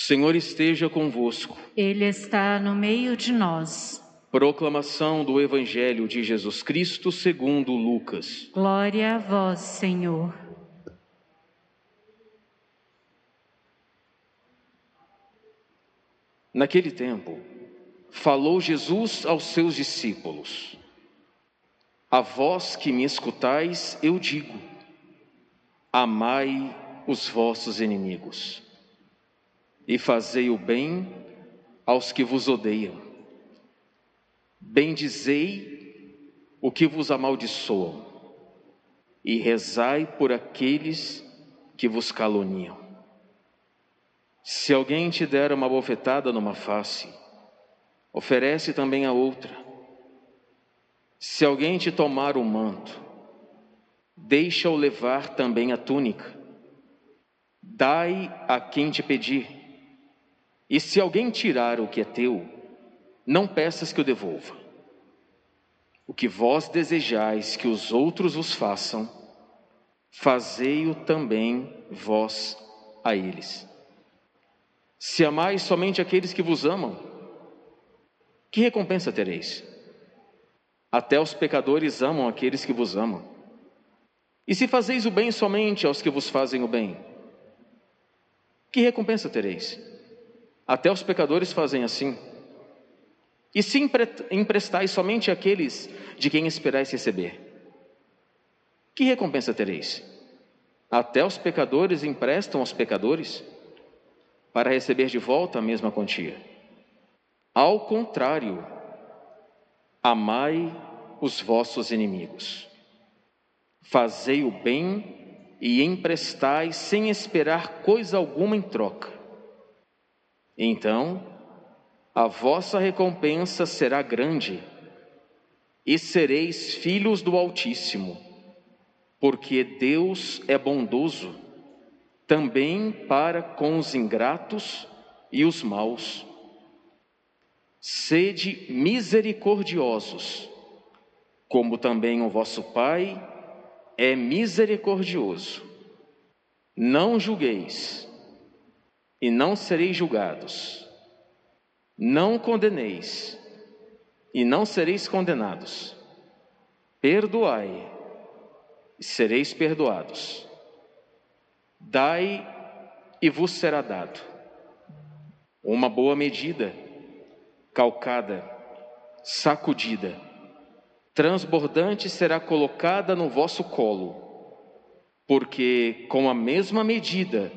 Senhor esteja convosco. Ele está no meio de nós. Proclamação do Evangelho de Jesus Cristo segundo Lucas. Glória a vós, Senhor. Naquele tempo, falou Jesus aos seus discípulos: A vós que me escutais, eu digo: Amai os vossos inimigos e fazei o bem aos que vos odeiam. Bendizei o que vos amaldiçoam e rezai por aqueles que vos caluniam. Se alguém te der uma bofetada numa face, oferece também a outra. Se alguém te tomar o manto, deixa-o levar também a túnica. Dai a quem te pedir e se alguém tirar o que é teu, não peças que o devolva. O que vós desejais que os outros vos façam, fazei-o também vós a eles. Se amais somente aqueles que vos amam, que recompensa tereis? Até os pecadores amam aqueles que vos amam. E se fazeis o bem somente aos que vos fazem o bem, que recompensa tereis? Até os pecadores fazem assim. E se emprestais somente àqueles de quem esperais receber, que recompensa tereis? Até os pecadores emprestam aos pecadores para receber de volta a mesma quantia. Ao contrário, amai os vossos inimigos, fazei o bem e emprestai sem esperar coisa alguma em troca então, a vossa recompensa será grande, e sereis filhos do Altíssimo, porque Deus é bondoso também para com os ingratos e os maus. Sede misericordiosos, como também o vosso Pai é misericordioso. Não julgueis e não sereis julgados. Não condeneis, e não sereis condenados. Perdoai, e sereis perdoados. Dai, e vos será dado. Uma boa medida, calcada, sacudida, transbordante será colocada no vosso colo, porque com a mesma medida,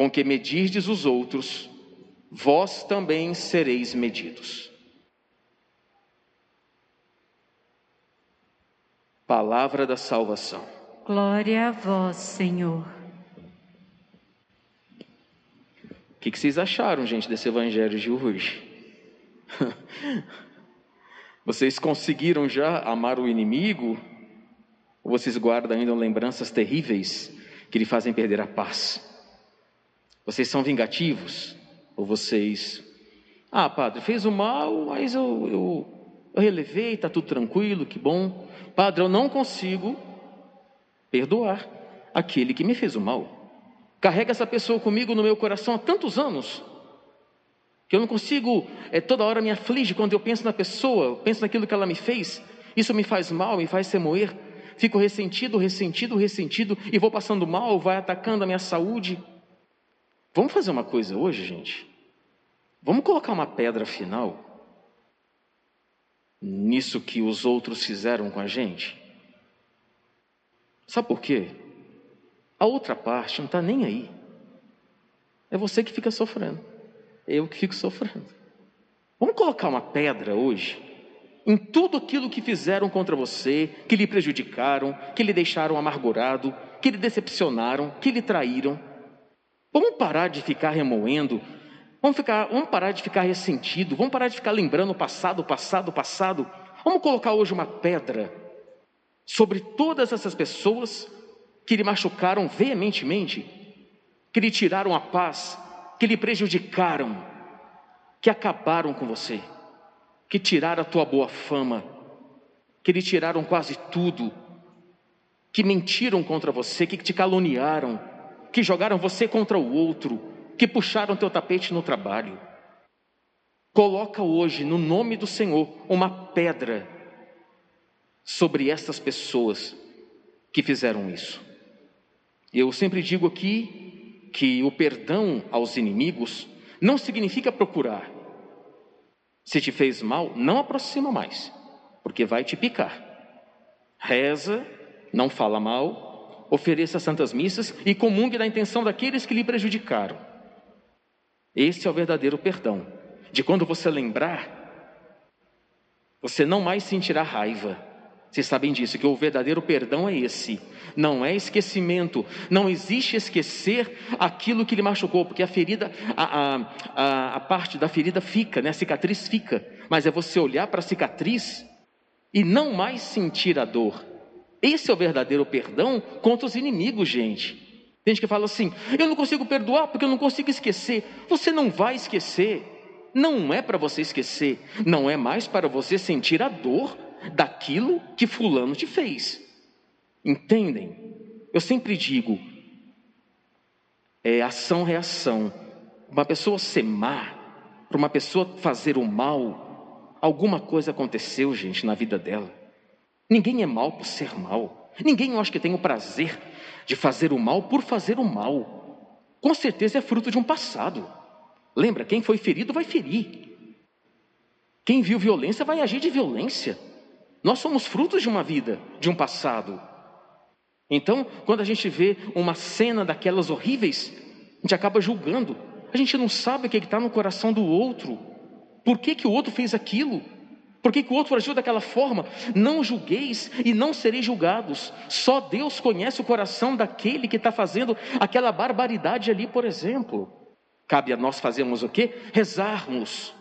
com que medirdes os outros, vós também sereis medidos. Palavra da salvação. Glória a vós, Senhor. O que, que vocês acharam, gente, desse evangelho de hoje? Vocês conseguiram já amar o inimigo? Ou vocês guardam ainda lembranças terríveis que lhe fazem perder a paz? Vocês são vingativos? Ou vocês, ah, padre, fez o mal, mas eu, eu, eu relevei, está tudo tranquilo, que bom. Padre, eu não consigo perdoar aquele que me fez o mal. Carrega essa pessoa comigo no meu coração há tantos anos que eu não consigo, é, toda hora me aflige quando eu penso na pessoa, penso naquilo que ela me fez. Isso me faz mal, me faz remoer. Fico ressentido, ressentido, ressentido e vou passando mal, vai atacando a minha saúde. Vamos fazer uma coisa hoje, gente? Vamos colocar uma pedra final nisso que os outros fizeram com a gente? Sabe por quê? A outra parte não está nem aí. É você que fica sofrendo. É eu que fico sofrendo. Vamos colocar uma pedra hoje em tudo aquilo que fizeram contra você, que lhe prejudicaram, que lhe deixaram amargurado, que lhe decepcionaram, que lhe traíram. Vamos parar de ficar remoendo, vamos, ficar, vamos parar de ficar ressentido, vamos parar de ficar lembrando o passado, o passado, o passado. Vamos colocar hoje uma pedra sobre todas essas pessoas que lhe machucaram veementemente, que lhe tiraram a paz, que lhe prejudicaram, que acabaram com você, que tiraram a tua boa fama, que lhe tiraram quase tudo, que mentiram contra você, que te caluniaram, que jogaram você contra o outro, que puxaram teu tapete no trabalho. Coloca hoje, no nome do Senhor, uma pedra sobre essas pessoas que fizeram isso. Eu sempre digo aqui que o perdão aos inimigos não significa procurar. Se te fez mal, não aproxima mais, porque vai te picar. Reza, não fala mal, ofereça santas missas e comungue na intenção daqueles que lhe prejudicaram. Esse é o verdadeiro perdão. De quando você lembrar, você não mais sentirá raiva. Vocês sabem disso, que o verdadeiro perdão é esse. Não é esquecimento. Não existe esquecer aquilo que lhe machucou, porque a ferida, a, a, a, a parte da ferida fica, né? a cicatriz fica. Mas é você olhar para a cicatriz e não mais sentir a dor. Esse é o verdadeiro perdão contra os inimigos, gente. Tem gente que fala assim: eu não consigo perdoar porque eu não consigo esquecer. Você não vai esquecer. Não é para você esquecer. Não é mais para você sentir a dor daquilo que Fulano te fez. Entendem? Eu sempre digo: é ação-reação. Uma pessoa ser má, para uma pessoa fazer o mal, Alguma coisa aconteceu, gente, na vida dela. Ninguém é mal por ser mal. Ninguém, eu acho que tem o prazer de fazer o mal por fazer o mal. Com certeza é fruto de um passado. Lembra, quem foi ferido vai ferir. Quem viu violência vai agir de violência. Nós somos frutos de uma vida, de um passado. Então, quando a gente vê uma cena daquelas horríveis, a gente acaba julgando. A gente não sabe o que está no coração do outro. Por que, que o outro fez aquilo? Por que, o outro agiu daquela forma? Não julgueis e não sereis julgados. Só Deus conhece o coração daquele que está fazendo aquela barbaridade ali, por exemplo. Cabe a nós fazermos o quê? Rezarmos.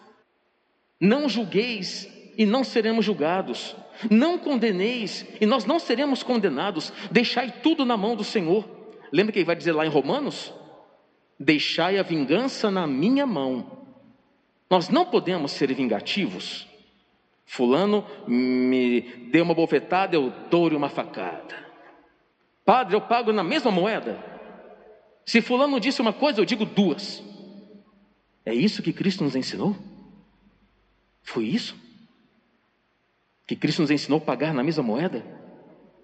Não julgueis e não seremos julgados. Não condeneis e nós não seremos condenados. Deixai tudo na mão do Senhor. Lembra que ele vai dizer lá em Romanos? Deixai a vingança na minha mão nós não podemos ser vingativos. Fulano me deu uma bofetada, eu dou-lhe uma facada. Padre, eu pago na mesma moeda. Se Fulano disse uma coisa, eu digo duas. É isso que Cristo nos ensinou? Foi isso? Que Cristo nos ensinou a pagar na mesma moeda?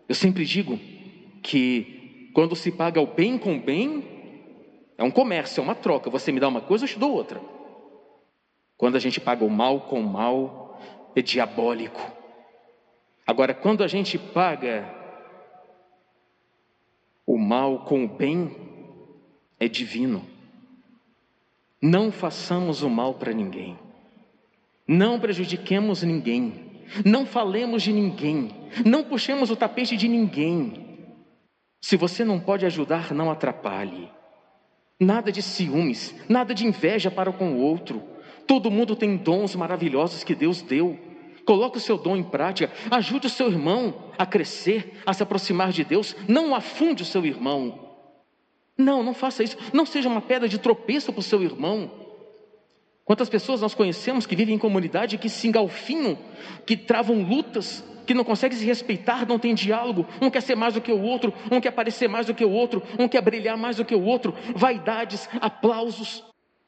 Eu sempre digo que quando se paga o bem com bem, é um comércio, é uma troca. Você me dá uma coisa, eu te dou outra. Quando a gente paga o mal com o mal, é diabólico. Agora, quando a gente paga o mal com o bem, é divino. Não façamos o mal para ninguém. Não prejudiquemos ninguém. Não falemos de ninguém. Não puxemos o tapete de ninguém. Se você não pode ajudar, não atrapalhe. Nada de ciúmes, nada de inveja para com o outro. Todo mundo tem dons maravilhosos que Deus deu. Coloque o seu dom em prática. Ajude o seu irmão a crescer, a se aproximar de Deus. Não afunde o seu irmão. Não, não faça isso. Não seja uma pedra de tropeço para o seu irmão. Quantas pessoas nós conhecemos que vivem em comunidade que se engalfinham, que travam lutas, que não conseguem se respeitar, não tem diálogo, um quer ser mais do que o outro, um quer parecer mais do que o outro, um quer brilhar mais do que o outro, vaidades, aplausos.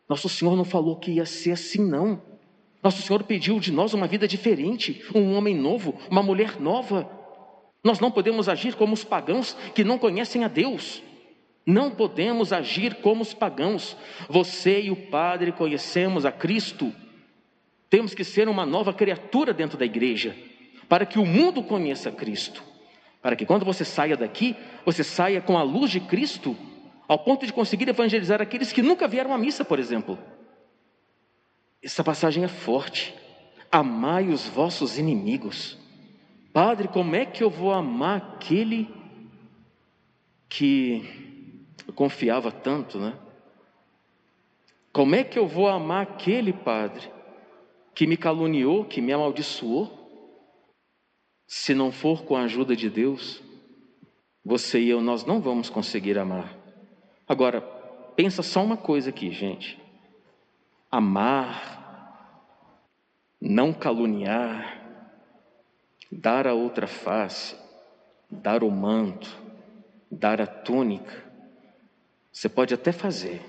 Nosso Senhor não falou que ia ser assim, não. Nosso Senhor pediu de nós uma vida diferente, um homem novo, uma mulher nova. Nós não podemos agir como os pagãos que não conhecem a Deus. Não podemos agir como os pagãos. Você e o Padre conhecemos a Cristo. Temos que ser uma nova criatura dentro da igreja, para que o mundo conheça Cristo. Para que quando você saia daqui, você saia com a luz de Cristo ao ponto de conseguir evangelizar aqueles que nunca vieram à missa, por exemplo. Essa passagem é forte. Amai os vossos inimigos. Padre, como é que eu vou amar aquele que eu confiava tanto, né? Como é que eu vou amar aquele padre que me caluniou, que me amaldiçoou? Se não for com a ajuda de Deus, você e eu, nós não vamos conseguir amar. Agora, pensa só uma coisa aqui, gente. Amar, não caluniar, dar a outra face, dar o manto, dar a túnica, você pode até fazer,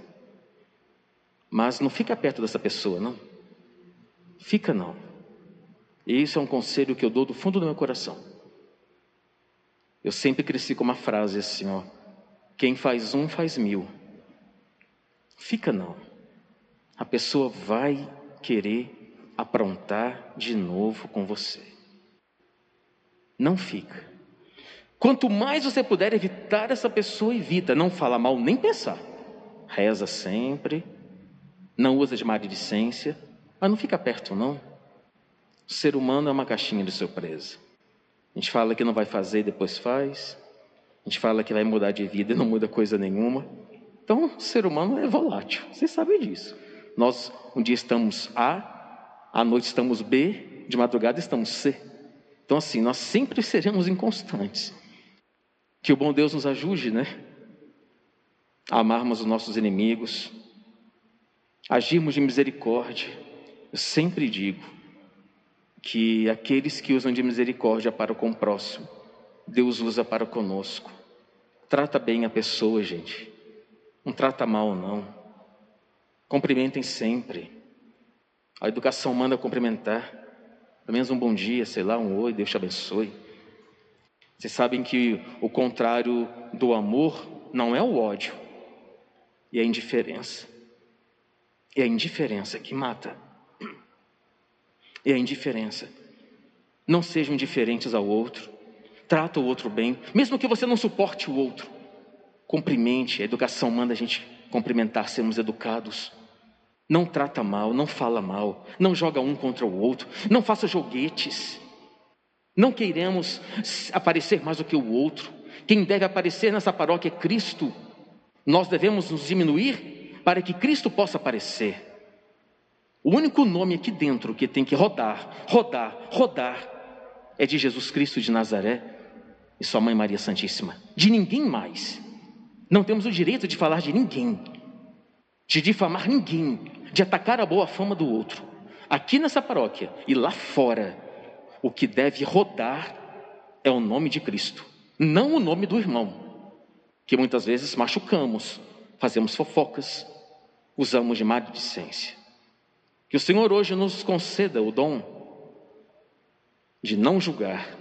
Mas não fica perto dessa pessoa, não. Fica não. E isso é um conselho que eu dou do fundo do meu coração. Eu sempre cresci com uma frase assim, ó. Quem faz um faz mil. Fica não. A pessoa vai querer aprontar de novo com você. Não fica. Quanto mais você puder evitar essa pessoa, evita. Não fala mal nem pensar. Reza sempre. Não usa de maledicência. Mas não fica perto, não. O ser humano é uma caixinha de surpresa. A gente fala que não vai fazer e depois faz. A gente fala que vai mudar de vida e não muda coisa nenhuma. Então, o ser humano é volátil. Vocês sabem disso. Nós um dia estamos A, à noite estamos B, de madrugada estamos C. Então, assim, nós sempre seremos inconstantes. Que o bom Deus nos ajude, né? A amarmos os nossos inimigos, agirmos de misericórdia. Eu sempre digo que aqueles que usam de misericórdia para com o próximo, Deus usa para conosco. Trata bem a pessoa, gente. Não trata mal, não. Cumprimentem sempre. A educação manda cumprimentar. Pelo menos um bom dia, sei lá, um oi, Deus te abençoe. Vocês sabem que o contrário do amor não é o ódio, e a indiferença. É a indiferença que mata. É a indiferença. Não sejam indiferentes ao outro. Trata o outro bem, mesmo que você não suporte o outro. Cumprimente, a educação manda a gente cumprimentar, sermos educados. Não trata mal, não fala mal, não joga um contra o outro, não faça joguetes. Não queiremos aparecer mais do que o outro. Quem deve aparecer nessa paróquia é Cristo. Nós devemos nos diminuir para que Cristo possa aparecer. O único nome aqui dentro que tem que rodar, rodar, rodar é de Jesus Cristo de Nazaré e sua mãe Maria Santíssima. De ninguém mais. Não temos o direito de falar de ninguém, de difamar ninguém, de atacar a boa fama do outro. Aqui nessa paróquia e lá fora o que deve rodar é o nome de Cristo, não o nome do irmão, que muitas vezes machucamos, fazemos fofocas, usamos de maledicência. Que o Senhor hoje nos conceda o dom de não julgar,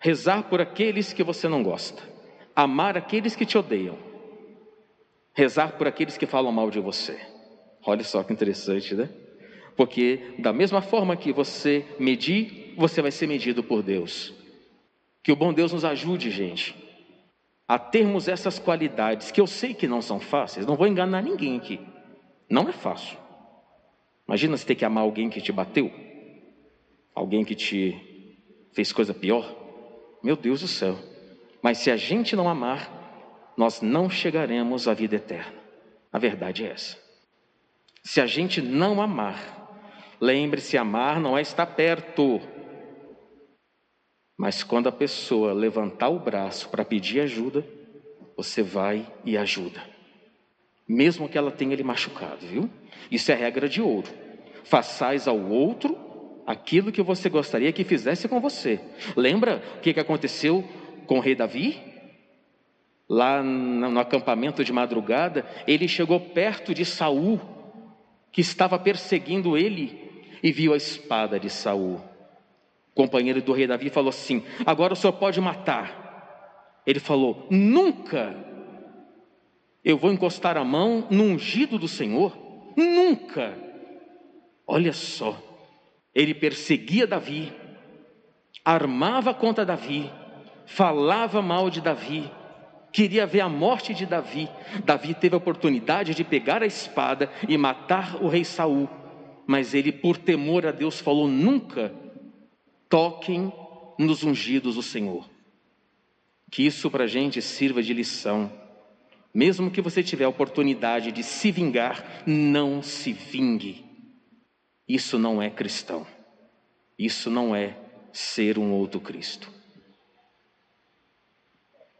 rezar por aqueles que você não gosta, amar aqueles que te odeiam, rezar por aqueles que falam mal de você. Olha só que interessante, né? Porque da mesma forma que você medir, você vai ser medido por Deus. Que o bom Deus nos ajude, gente, a termos essas qualidades que eu sei que não são fáceis, não vou enganar ninguém aqui. Não é fácil. Imagina você ter que amar alguém que te bateu, alguém que te fez coisa pior. Meu Deus do céu. Mas se a gente não amar, nós não chegaremos à vida eterna. A verdade é essa. Se a gente não amar, Lembre-se, amar não é estar perto. Mas quando a pessoa levantar o braço para pedir ajuda, você vai e ajuda. Mesmo que ela tenha lhe machucado, viu? Isso é regra de ouro. Façais ao outro aquilo que você gostaria que fizesse com você. Lembra o que aconteceu com o rei Davi? Lá no acampamento de madrugada, ele chegou perto de Saul, que estava perseguindo ele, e viu a espada de Saul. O companheiro do rei Davi falou assim: Agora o senhor pode matar. Ele falou: Nunca eu vou encostar a mão no ungido do Senhor. Nunca. Olha só, ele perseguia Davi, armava contra Davi, falava mal de Davi, queria ver a morte de Davi. Davi teve a oportunidade de pegar a espada e matar o rei Saul mas ele, por temor a Deus, falou: nunca toquem nos ungidos do Senhor. Que isso para a gente sirva de lição. Mesmo que você tiver a oportunidade de se vingar, não se vingue. Isso não é cristão. Isso não é ser um outro Cristo.